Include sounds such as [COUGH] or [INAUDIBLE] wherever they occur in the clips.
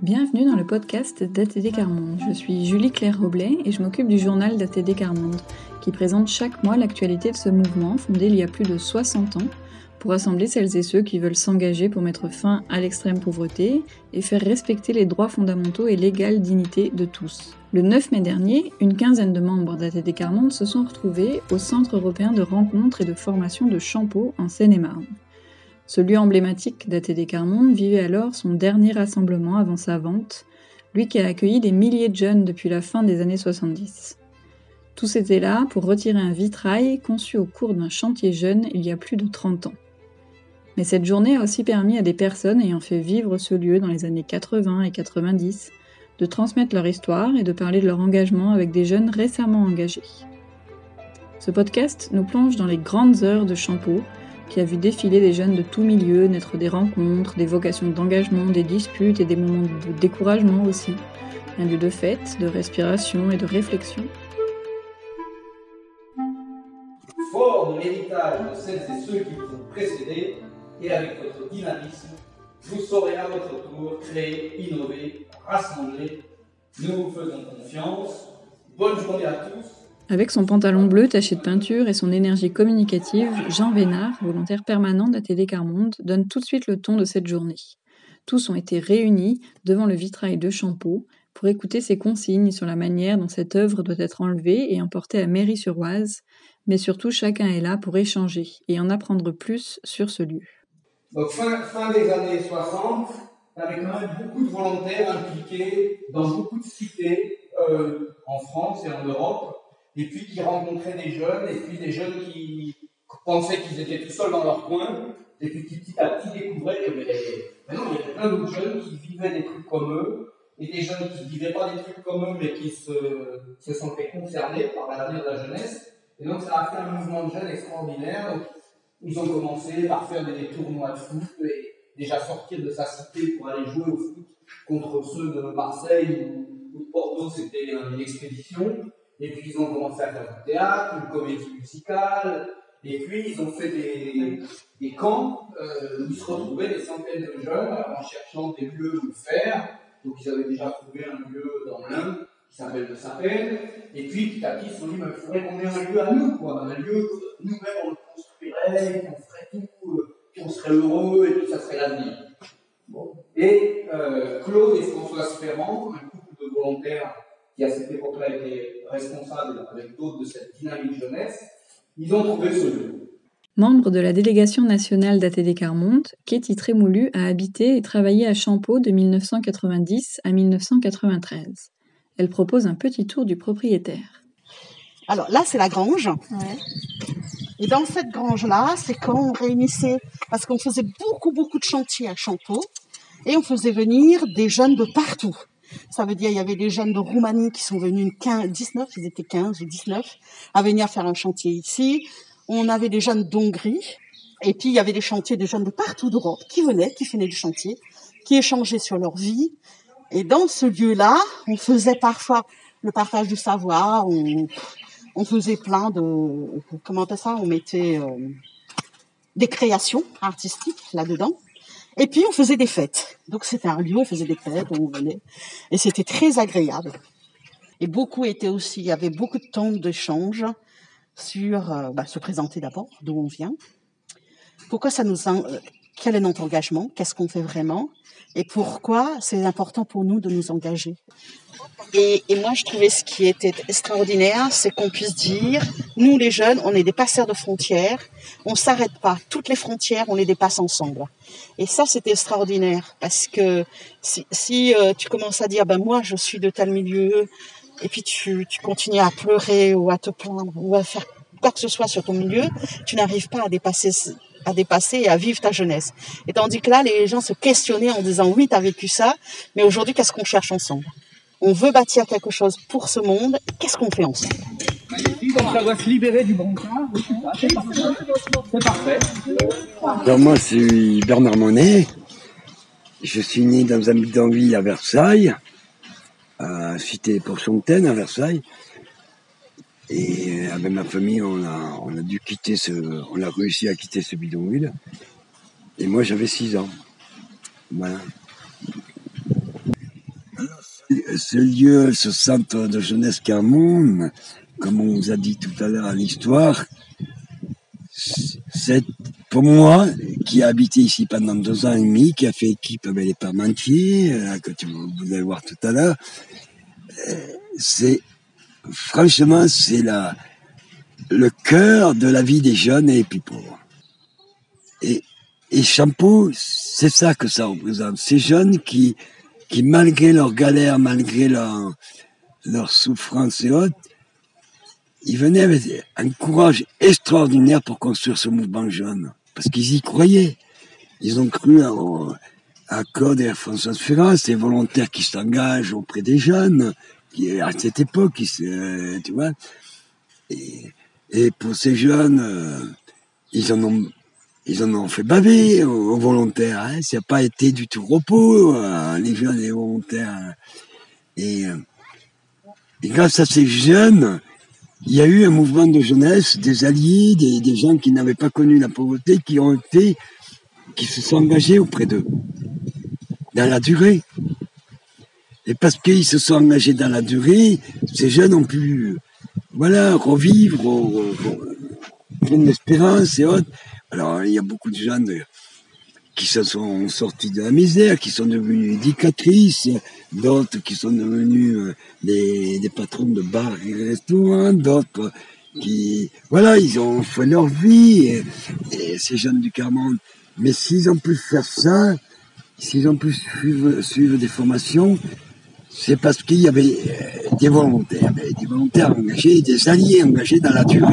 Bienvenue dans le podcast d'ATD Carmonde. Je suis Julie Claire Roblet et je m'occupe du journal d'ATD Carmonde, qui présente chaque mois l'actualité de ce mouvement fondé il y a plus de 60 ans pour rassembler celles et ceux qui veulent s'engager pour mettre fin à l'extrême pauvreté et faire respecter les droits fondamentaux et l'égale dignité de tous. Le 9 mai dernier, une quinzaine de membres d'ATD Carmonde se sont retrouvés au Centre européen de rencontres et de formation de Champeau en Seine-et-Marne. Ce lieu emblématique d'ATD Carmonde vivait alors son dernier rassemblement avant sa vente, lui qui a accueilli des milliers de jeunes depuis la fin des années 70. Tous étaient là pour retirer un vitrail conçu au cours d'un chantier jeune il y a plus de 30 ans. Mais cette journée a aussi permis à des personnes ayant fait vivre ce lieu dans les années 80 et 90 de transmettre leur histoire et de parler de leur engagement avec des jeunes récemment engagés. Ce podcast nous plonge dans les grandes heures de Champeau, qui a vu défiler des jeunes de tous milieux, naître des rencontres, des vocations d'engagement, des disputes et des moments de découragement aussi. Un lieu de fête, de respiration et de réflexion. Fort de l'héritage de celles et ceux qui vous ont précédés, et avec votre dynamisme, vous saurez à votre tour créer, innover, rassembler. Nous vous faisons confiance. Bonne journée à tous avec son pantalon bleu taché de peinture et son énergie communicative, Jean Vénard, volontaire permanent d'ATD Carmonde, donne tout de suite le ton de cette journée. Tous ont été réunis devant le vitrail de Champeau pour écouter ses consignes sur la manière dont cette œuvre doit être enlevée et emportée à Mairie-sur-Oise, mais surtout chacun est là pour échanger et en apprendre plus sur ce lieu. Fin, des années 60, avec quand même beaucoup de volontaires impliqués dans beaucoup de cités euh, en France et en Europe et puis qui rencontraient des jeunes, et puis des jeunes qui pensaient qu'ils étaient tout seuls dans leur coin, et puis qui petit à petit découvraient qu'il y avait, plein d'autres jeunes qui vivaient des trucs comme eux, et des jeunes qui ne vivaient pas des trucs comme eux, mais qui se, se sentaient concernés par l'avenir de la jeunesse. Et donc ça a fait un mouvement de jeunes extraordinaire. Ils ont commencé par faire des tournois de foot et déjà sortir de sa cité pour aller jouer au foot contre ceux de Marseille ou de Bordeaux, c'était une expédition. Et puis ils ont commencé à faire du théâtre, une comédie musicale, et puis ils ont fait des, des camps euh, où ils se retrouvaient des centaines de jeunes en cherchant des lieux où faire. Donc ils avaient déjà trouvé un lieu dans l'Inde qui s'appelle le Sapel. Et puis petit à petit ils se sont dit, il faudrait qu'on ait un lieu à nous, quoi. un lieu que nous-mêmes on le construirait, qu'on ferait tout, euh, qu'on serait heureux et puis ça serait l'avenir. Et euh, Claude et Françoise Ferrand, un couple de volontaires qui à cette époque-là était responsable avec d'autres de cette dynamique jeunesse, ils ont trouvé ce lieu. Membre de la délégation nationale d'ATD Carmonte, Katie Trémoulu a habité et travaillé à Champeau de 1990 à 1993. Elle propose un petit tour du propriétaire. Alors là, c'est la grange. Et dans cette grange-là, c'est quand on réunissait, parce qu'on faisait beaucoup, beaucoup de chantiers à Champeau, et on faisait venir des jeunes de partout. Ça veut dire il y avait des jeunes de Roumanie qui sont venus 15, 19, ils étaient 15 ou 19, à venir faire un chantier ici. On avait des jeunes d'Hongrie. Et puis il y avait des chantiers de jeunes de partout d'Europe qui venaient, qui venaient du chantier, qui échangeaient sur leur vie. Et dans ce lieu-là, on faisait parfois le partage du savoir, on, faisait plein de, comment ça, on mettait euh, des créations artistiques là-dedans. Et puis on faisait des fêtes. Donc c'était un lieu, on faisait des fêtes, on venait. Et c'était très agréable. Et beaucoup étaient aussi, il y avait beaucoup de temps d'échange sur euh, bah, se présenter d'abord, d'où on vient. Pourquoi ça nous, euh, quel est notre engagement, qu'est-ce qu'on fait vraiment, et pourquoi c'est important pour nous de nous engager. Et, moi, je trouvais ce qui était extraordinaire, c'est qu'on puisse dire, nous les jeunes, on est des passeurs de frontières, on s'arrête pas, toutes les frontières, on les dépasse ensemble. Et ça, c'était extraordinaire, parce que si, euh, tu commences à dire, ben moi, je suis de tel milieu, et puis tu continues à pleurer ou à te plaindre ou à faire quoi que ce soit sur ton milieu, tu n'arrives pas à dépasser à dépasser et à vivre ta jeunesse. Et tandis que là, les gens se questionnaient en disant oui, tu as vécu ça, mais aujourd'hui, qu'est-ce qu'on cherche ensemble? On veut bâtir quelque chose pour ce monde, qu'est-ce qu'on fait ensemble? Donc ça doit se libérer du brancard. C'est parfait. Alors moi, c'est Bernard Monet. Je suis né dans un bidonville à Versailles, à Cité Fontaine à Versailles. Et avec ma famille, on a, on a dû quitter ce, on a réussi à quitter ce bidonville. Et moi, j'avais 6 ans. Voilà. Ce lieu, ce centre de jeunesse Carmon, comme on vous a dit tout à l'heure à l'histoire, c'est pour moi, qui a habité ici pendant deux ans et demi, qui a fait équipe avec les Parmentiers, euh, que vous allez voir tout à l'heure, euh, c'est franchement, c'est la, le cœur de la vie des jeunes et des pauvres. Et, et Champeau, c'est ça que ça représente. Ces jeunes qui, qui malgré leurs galères, malgré leur, leur souffrance et autres, ils venaient avec un courage extraordinaire pour construire ce mouvement jeune. Parce qu'ils y croyaient. Ils ont cru à, à Claude et à François Ferrand, ces volontaires qui s'engagent auprès des jeunes, à cette époque, qui, tu vois. Et, pour ces jeunes, euh, ils en ont ils en ont fait baver aux, volontaires. Hein. Ça n'a pas été du tout repos, euh, les jeunes et les volontaires. Et, euh, et, grâce à ces jeunes, il y a eu un mouvement de jeunesse, des alliés, des, des gens qui n'avaient pas connu la pauvreté, qui ont été, qui se sont engagés auprès d'eux, dans la durée. Et parce qu'ils se sont engagés dans la durée, ces jeunes ont pu, voilà, revivre, plein d'espérance et autres. Alors, il y a beaucoup de jeunes qui se sont sortis de la misère, qui sont devenus éducatrices, d'autres qui sont devenus euh, des, patrons de bars et restaurants, d'autres qui, voilà, ils ont fait leur vie, ces jeunes du Carmonde. Mais s'ils ont pu faire ça, s'ils ont pu suivre des formations, c'est parce qu'il y avait euh, des volontaires, des volontaires engagés, des alliés engagés dans la durée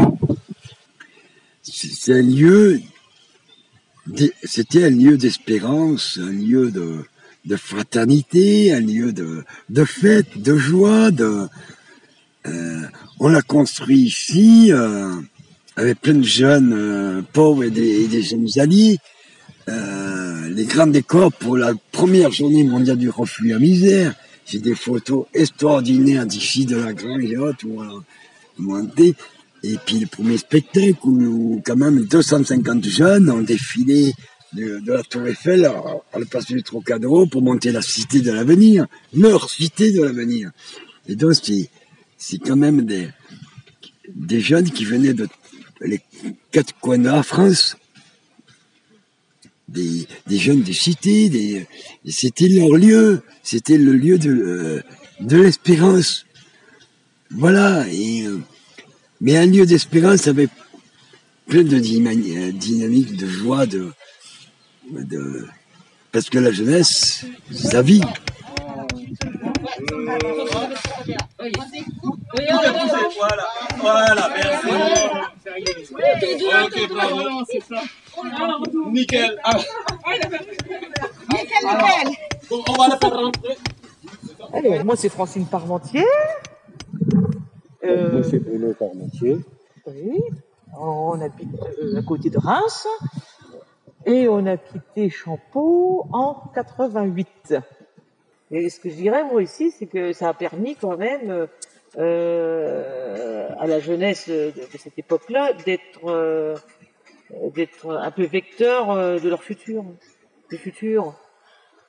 c'était un lieu d'espérance, un lieu de, fraternité, un lieu de, fête, de joie. Euh, on l'a construit ici euh, avec plein de jeunes pauvres et des, jeunes alliés. les grands décors pour la première journée mondiale du refus à misère. J'ai des photos extraordinaires d'ici de la Grange et autres où on a monté. Et puis le premier spectacle où, quand même 250 jeunes ont défilé de, la Tour Eiffel à, la place du Trocadéro pour monter la cité de l'avenir, leur cité de l'avenir. Et donc c'est quand même des, des jeunes qui venaient de les quatre coins de la France, des, des jeunes des cités, des, c'était leur lieu, c'était le lieu de, euh, de l'espérance. Voilà, euh, mais un lieu d'espérance avec plein de dynamique, de joie, de, de, parce que la jeunesse, ça vit. Voilà, voilà, merci. Ok, bravo. Nickel. Nickel, nickel. on va la faire rentrer. Alors, moi, c'est Francine Parmentier. Euh, c'est Bruno Parmentier. Oui, on habite euh, à côté de Reims et on a quitté Champeau en 88. Et ce que je dirais moi ici, c'est que ça a permis quand même euh, à la jeunesse de, cette époque-là d'être euh, d'être un peu vecteur euh, de leur futur, du futur.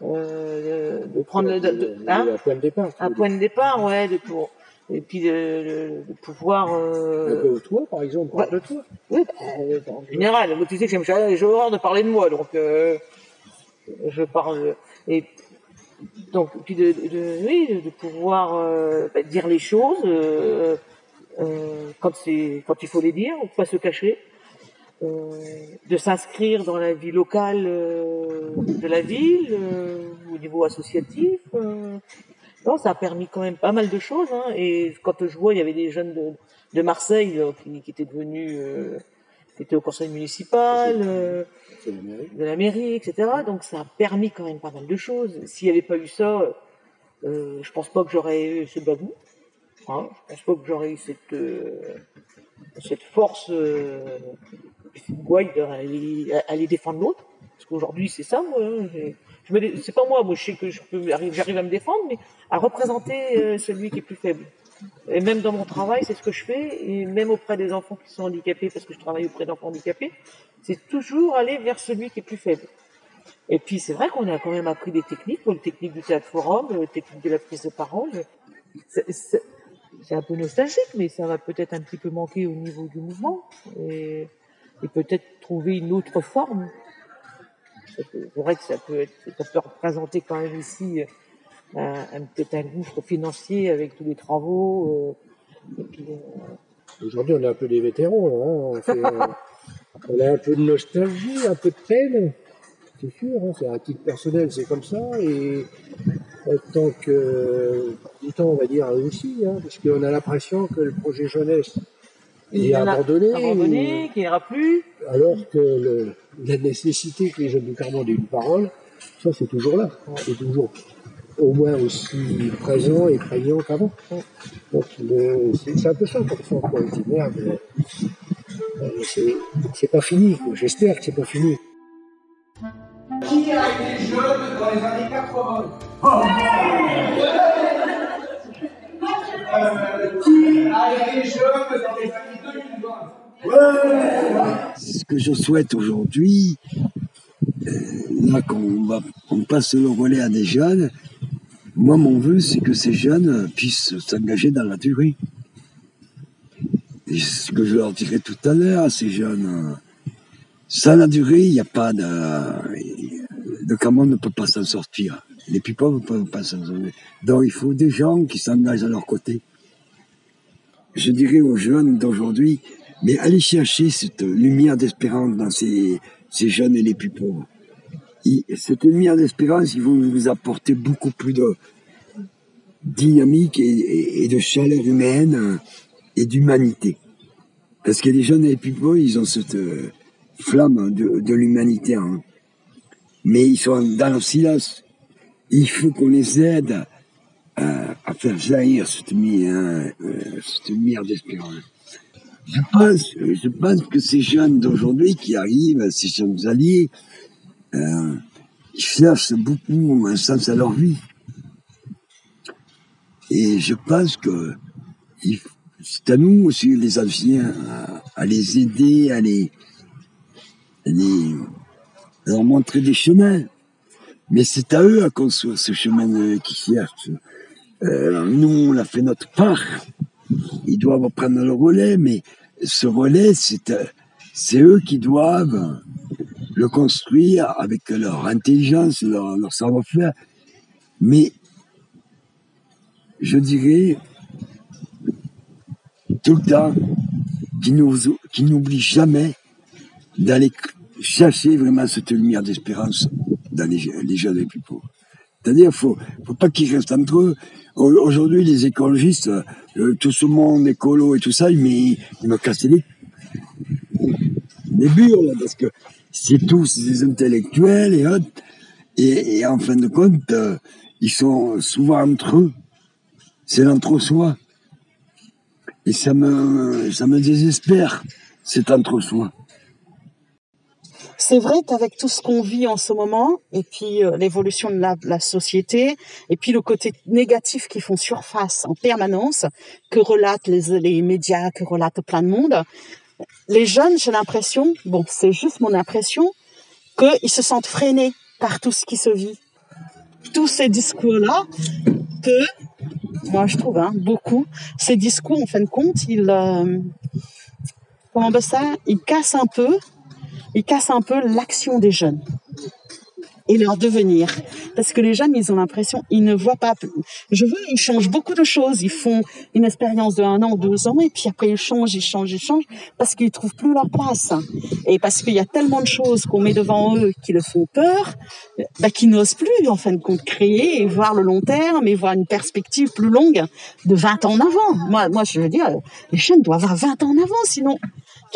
Euh, de prendre de, de, hein, un point de départ. Un point de départ, ouais, de pour et puis de, de, pouvoir. Euh... Peu toi, par exemple, parle de toi. Oui, bah, en général. tu sais que j'ai horreur de parler de moi, donc euh, je parle. Et donc, puis de, oui, de pouvoir euh, bah, dire les choses euh, euh, quand il faut les dire, pas se cacher. De s'inscrire dans la vie locale de la ville, au niveau associatif, non, ça a permis quand même pas mal de choses. Hein. Et quand je vois, il y avait des jeunes de, Marseille qui, étaient devenus, étaient au conseil municipal, euh, de la mairie, etc. Donc ça a permis quand même pas mal de choses. S'il n'y avait pas eu ça, euh, je pense pas que j'aurais eu ce babou. Hein. Je pense pas que j'aurais eu cette euh, cette force, euh, cette gouaille d'aller défendre l'autre. Parce qu'aujourd'hui, c'est ça, moi. Hein c'est pas moi, moi je sais que je peux, j'arrive à me défendre, mais à représenter celui qui est plus faible. Et même dans mon travail, c'est ce que je fais, et même auprès des enfants qui sont handicapés, parce que je travaille auprès d'enfants handicapés, c'est toujours aller vers celui qui est plus faible. Et puis c'est vrai qu'on a quand même appris des techniques, les techniques du théâtre forum, les techniques de la prise de parole. C'est un peu nostalgique, mais ça va peut-être un petit peu manquer au niveau du mouvement et, peut-être trouver une autre forme. C'est vrai que ça peut, être, ça peut représenter quand même ici un, un peut-être un gouffre financier avec tous les travaux. Euh, euh... Aujourd'hui, on est un peu des vétérans. Hein. On, fait, [LAUGHS] on a un peu de nostalgie, un peu de peine c'est sûr, hein, c'est à titre personnel, c'est comme ça, et en tant que temps, on va dire aussi, hein, parce qu'on a l'impression que le projet jeunesse est abandonné, abandonné qu'il n'y aura plus, alors que le, la nécessité que les jeunes du Carmont aient une parole, ça c'est toujours là, c'est toujours au moins aussi présent et prégnant qu'avant. Donc c'est un peu ça pour ça, quoi. Merde, c'est pas fini, j'espère que c'est pas fini. Qui a été jeune dans les années 80 euh, Qui a été jeune dans les années 2020 Ce que je souhaite aujourd'hui, euh, là qu'on va, on passe le relais à des jeunes, moi mon vœu c'est que ces jeunes puissent s'engager dans la durée. Ce que je leur dirai tout à l'heure ces jeunes, sans la durée, il n'y a pas de, le Cameroun ne peut pas s'en sortir. Les plus pauvres ne peuvent pas s'en sortir. Donc il faut des gens qui s'engagent à leur côté. Je dirais aux jeunes d'aujourd'hui, mais allez chercher cette lumière d'espérance dans ces jeunes et les plus pauvres. Cette lumière d'espérance, ils vont vous apporter beaucoup plus de dynamique et, de chaleur humaine et d'humanité. Parce que les jeunes et pauvres, ils ont cette flamme de, l'humanité hein mais ils sont dans le silence. Il faut qu'on les aide à, faire jaillir cette lumière, euh, cette lumière d'espérance. Je pense, je pense que ces jeunes d'aujourd'hui qui arrivent, ces jeunes alliés, euh, cherchent beaucoup un sens à leur vie. Et je pense que c'est à nous aussi, les anciens, à, les aider, à les, leur montrer des chemins. Mais c'est à eux à construire ce chemin euh, qui cherchent. Euh, nous, on a fait notre part. Ils doivent prendre le relais, mais ce relais, c'est euh, c'est eux qui doivent le construire avec leur intelligence, leur, leur savoir-faire. Mais je dirais tout le temps qu'ils n'oublient jamais d'aller chercher vraiment cette lumière d'espérance dans les, jeunes les plus pauvres. C'est-à-dire, faut, faut pas qu'ils restent entre eux. Aujourd'hui, les écologistes, euh, tout ce monde écolo et tout ça, ils ils me les, les burles, parce que c'est tous des intellectuels et autres. Et, en fin de compte, euh, ils sont souvent entre eux. C'est l'entre-soi. Et ça me, ça me désespère, cet entre-soi. C'est vrai qu'avec tout ce qu'on vit en ce moment, et puis euh, l'évolution de la, société, et puis le côté négatif qui font surface en permanence, que relatent les, les médias, que relatent plein de monde, les jeunes, j'ai l'impression, bon, c'est juste mon impression, qu'ils se sentent freinés par tout ce qui se vit. Tous ces discours-là, que, moi je trouve, hein, beaucoup, ces discours, en fin de compte, ils, euh, comment on ça, ils cassent un peu il casse un peu l'action des jeunes et leur devenir. Parce que les jeunes, ils ont l'impression, ils ne voient pas. Je veux, ils changent beaucoup de choses. Ils font une expérience de un an, deux ans, et puis après ils changent, ils changent, ils changent, parce qu'ils trouvent plus leur place. Et parce qu'il y a tellement de choses qu'on met devant eux qui le font peur, bah, qu'ils n'osent plus, en fin de compte, créer et voir le long terme et voir une perspective plus longue de 20 ans en avant. Moi, moi, je veux dire, les jeunes doivent avoir 20 ans en avant, sinon,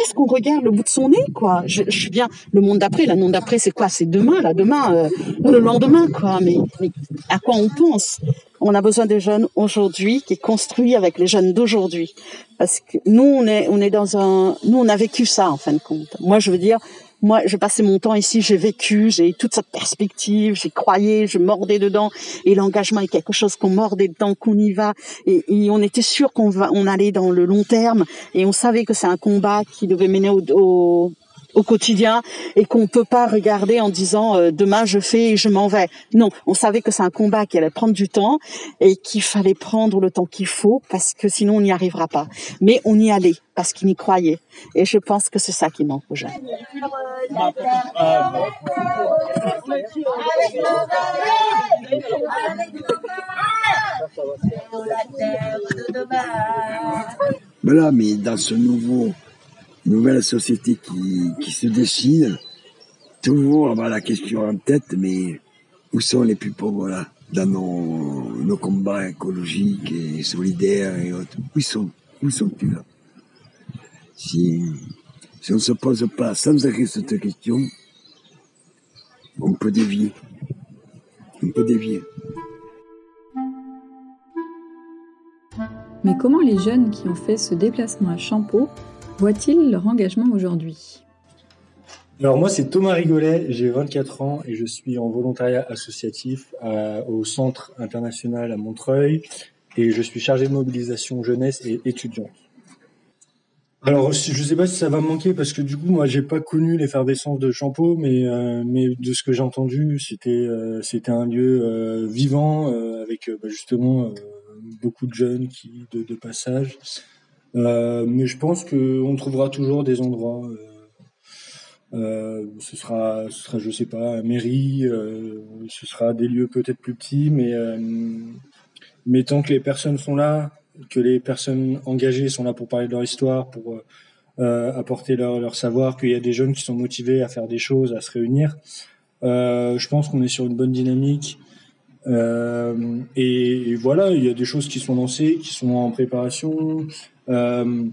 qu'est-ce qu'on regarde le bout de son nez, quoi? Je, suis bien. Le monde d'après, la monde d'après, c'est quoi? C'est demain, là, demain, euh, le lendemain, quoi. Mais, mais à quoi on pense? On a besoin des jeunes aujourd'hui qui est construit avec les jeunes d'aujourd'hui, parce que nous, on est, on est dans un, nous, on a vécu ça en fin de compte. Moi, je veux dire, moi, j'ai passé mon temps ici, j'ai vécu, j'ai toute cette perspective, j'ai croyé, je mordais dedans, et l'engagement est quelque chose qu'on mordait dedans, qu'on y va, et, on était sûr qu'on va, on allait dans le long terme, et on savait que c'est un combat qui devait mener au, au quotidien et qu'on peut pas regarder en disant euh, demain je fais et je m'en vais. Non, on savait que c'est un combat qui allait prendre du temps et qu'il fallait prendre le temps qu'il faut parce que sinon on n'y arrivera pas. Mais on y allait parce qu'il y croyait. Et je pense que c'est ça qui manque aux jeunes. Voilà, mais dans ce nouveau, nouvelle société qui, qui se dessine, toujours avoir la question en tête, mais où sont les plus pauvres là, dans nos, nos combats écologiques et solidaires et autres? Où sont? Où sont-ils là? Si, si on ne se pose pas sans arrêt cette question, on peut dévier. On peut dévier. Mais comment les jeunes qui ont fait ce déplacement à Champeau voient-ils leur engagement aujourd'hui? Alors moi c'est Thomas Rigolet, j'ai 24 ans et je suis en volontariat associatif au Centre international à Montreuil et je suis chargé de mobilisation jeunesse et étudiante. Alors je sais pas si ça va manquer parce que du coup moi j'ai pas connu l'effervescence de Champeau mais euh, mais de ce que j'ai entendu c'était euh, un lieu euh, vivant avec bah, justement beaucoup de jeunes qui de passage mais je pense que on trouvera toujours des endroits ce sera ce sera je sais pas mairie ce sera des lieux peut-être plus petits mais mais tant que les personnes sont là que les personnes engagées sont là pour parler de leur histoire, pour euh, euh, apporter leur, leur savoir, qu'il y a des jeunes qui sont motivés à faire des choses, à se réunir. Euh, je pense qu'on est sur une bonne dynamique. Euh, et, voilà, il y a des choses qui sont lancées, qui sont en préparation. Euh,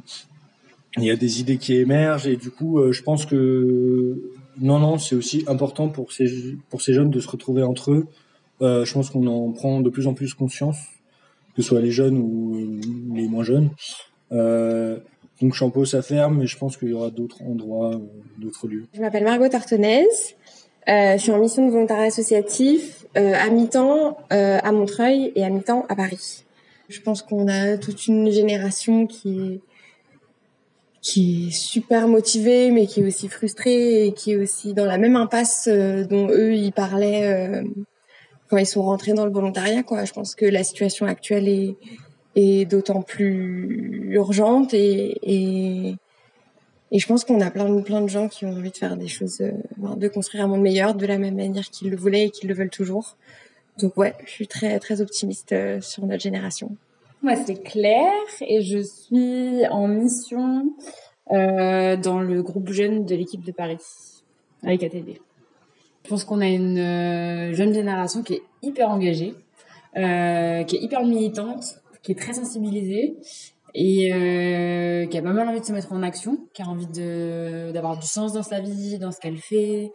il y a des idées qui émergent et du coup, je pense que non, non, c'est aussi important pour ces pour ces jeunes de se retrouver entre eux. je pense qu'on en prend de plus en plus conscience que ce soit les jeunes ou les moins jeunes. Euh, donc Champeau, ça ferme, mais je pense qu'il y aura d'autres endroits, euh, d'autres lieux. Je m'appelle Margot Tartenaise. Euh, je suis en mission de volontariat associatif euh, à mi-temps euh, à Montreuil et à mi-temps à Paris. Je pense qu'on a toute une génération qui est super motivée, mais qui est aussi frustrée et qui est aussi dans la même impasse dont eux ils parlaient quand ils sont rentrés dans le volontariat. Je pense que la situation actuelle est, d'autant plus urgente et, et je pense qu'on a plein, plein de gens qui ont envie de faire des choses, euh, de construire un monde meilleur de la même manière qu'ils le voulaient et qu'ils le veulent toujours. Donc ouais, je suis très très optimiste euh, sur notre génération. Moi c'est Claire et je suis en mission euh, dans le groupe jeune de l'équipe de Paris avec ATD. Je pense qu'on a une jeune génération qui est hyper engagée, qui est hyper militante, qui est très sensibilisée et euh, qui a pas mal envie de se mettre en action, qui a envie d'avoir du sens dans sa vie, dans ce qu'elle fait.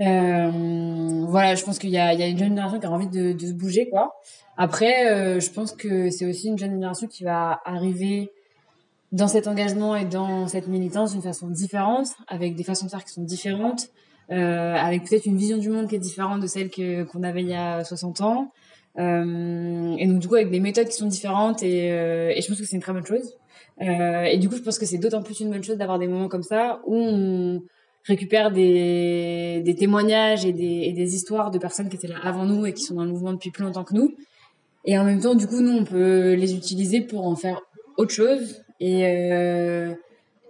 Euh, voilà, je pense qu'il y a, une jeune génération qui a envie de, se bouger, quoi. Après, euh, je pense que c'est aussi une jeune génération qui va arriver dans cet engagement et dans cette militance d'une façon différente, avec des façons de faire qui sont différentes, avec peut-être une vision du monde qui est différente de celle qu'on avait il y a 60 ans. Euh, et donc du coup avec des méthodes qui sont différentes et, euh, je pense que c'est une très bonne chose. Euh, et du coup je pense que c'est d'autant plus une bonne chose d'avoir des moments comme ça où on récupère des, témoignages et des, histoires de personnes qui étaient là avant nous et qui sont dans le mouvement depuis plus longtemps que nous. Et en même temps, du coup, nous, on peut les utiliser pour en faire autre chose et,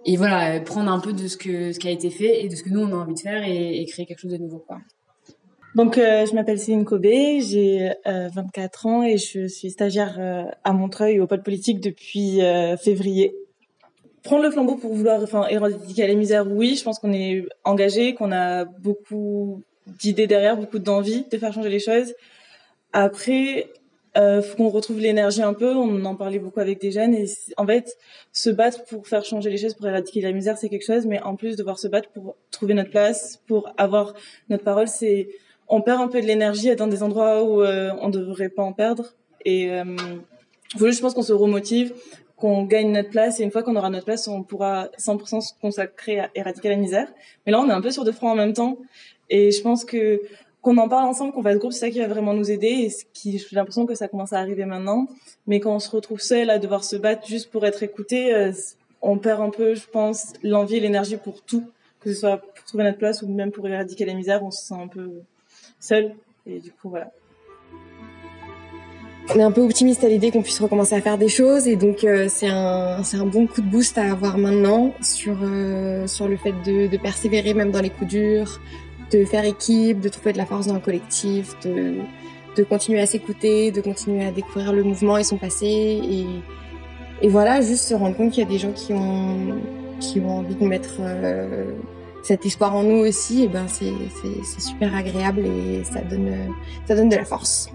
et voilà, prendre un peu de ce que ce qui a été fait et de ce que nous on a envie de faire et, et créer quelque chose de nouveau quoi. Donc euh, je m'appelle Céline Cobé, j'ai euh, 24 ans et je suis stagiaire euh, à Montreuil au pôle politique depuis euh, février. Prendre le flambeau pour vouloir enfin éradiquer la misère, oui, je pense qu'on est engagé, qu'on a beaucoup d'idées derrière, beaucoup d'envie de faire changer les choses. Après, euh, faut qu'on retrouve l'énergie un peu. On en parlait beaucoup avec des jeunes et en fait, se battre pour faire changer les choses, pour éradiquer la misère, c'est quelque chose. Mais en plus, devoir se battre pour trouver notre place, pour avoir notre parole, c'est on perd un peu de l'énergie dans des endroits où euh, on devrait pas en perdre. Et euh, faut je pense qu'on se remotive, qu'on gagne notre place. Et une fois qu'on aura notre place, on pourra 100% se consacrer à éradiquer la misère. Mais là, on est un peu sur deux fronts en même temps. Et je pense que qu'on en parle ensemble, qu'on fasse groupe, c'est ça qui va vraiment nous aider. Et ce qui, j'ai l'impression que ça commence à arriver maintenant. Mais quand on se retrouve seul à devoir se battre juste pour être écouté, euh, on perd un peu, je pense, l'envie et l'énergie pour tout. que ce soit pour trouver notre place ou même pour éradiquer la misère, on se sent un peu seul. Et du coup, voilà. On est un peu optimiste à l'idée qu'on puisse recommencer à faire des choses et donc euh, c'est un un bon coup de boost à avoir maintenant sur euh, sur le fait de, de persévérer même dans les coups durs, de faire équipe, de trouver de la force dans le collectif, de de continuer à s'écouter, de continuer à découvrir le mouvement et son passé et et voilà juste se rendre compte qu'il y a des gens qui ont qui ont envie de mettre euh, cet espoir en nous aussi et ben c'est c'est c'est super agréable et ça donne ça donne de la force.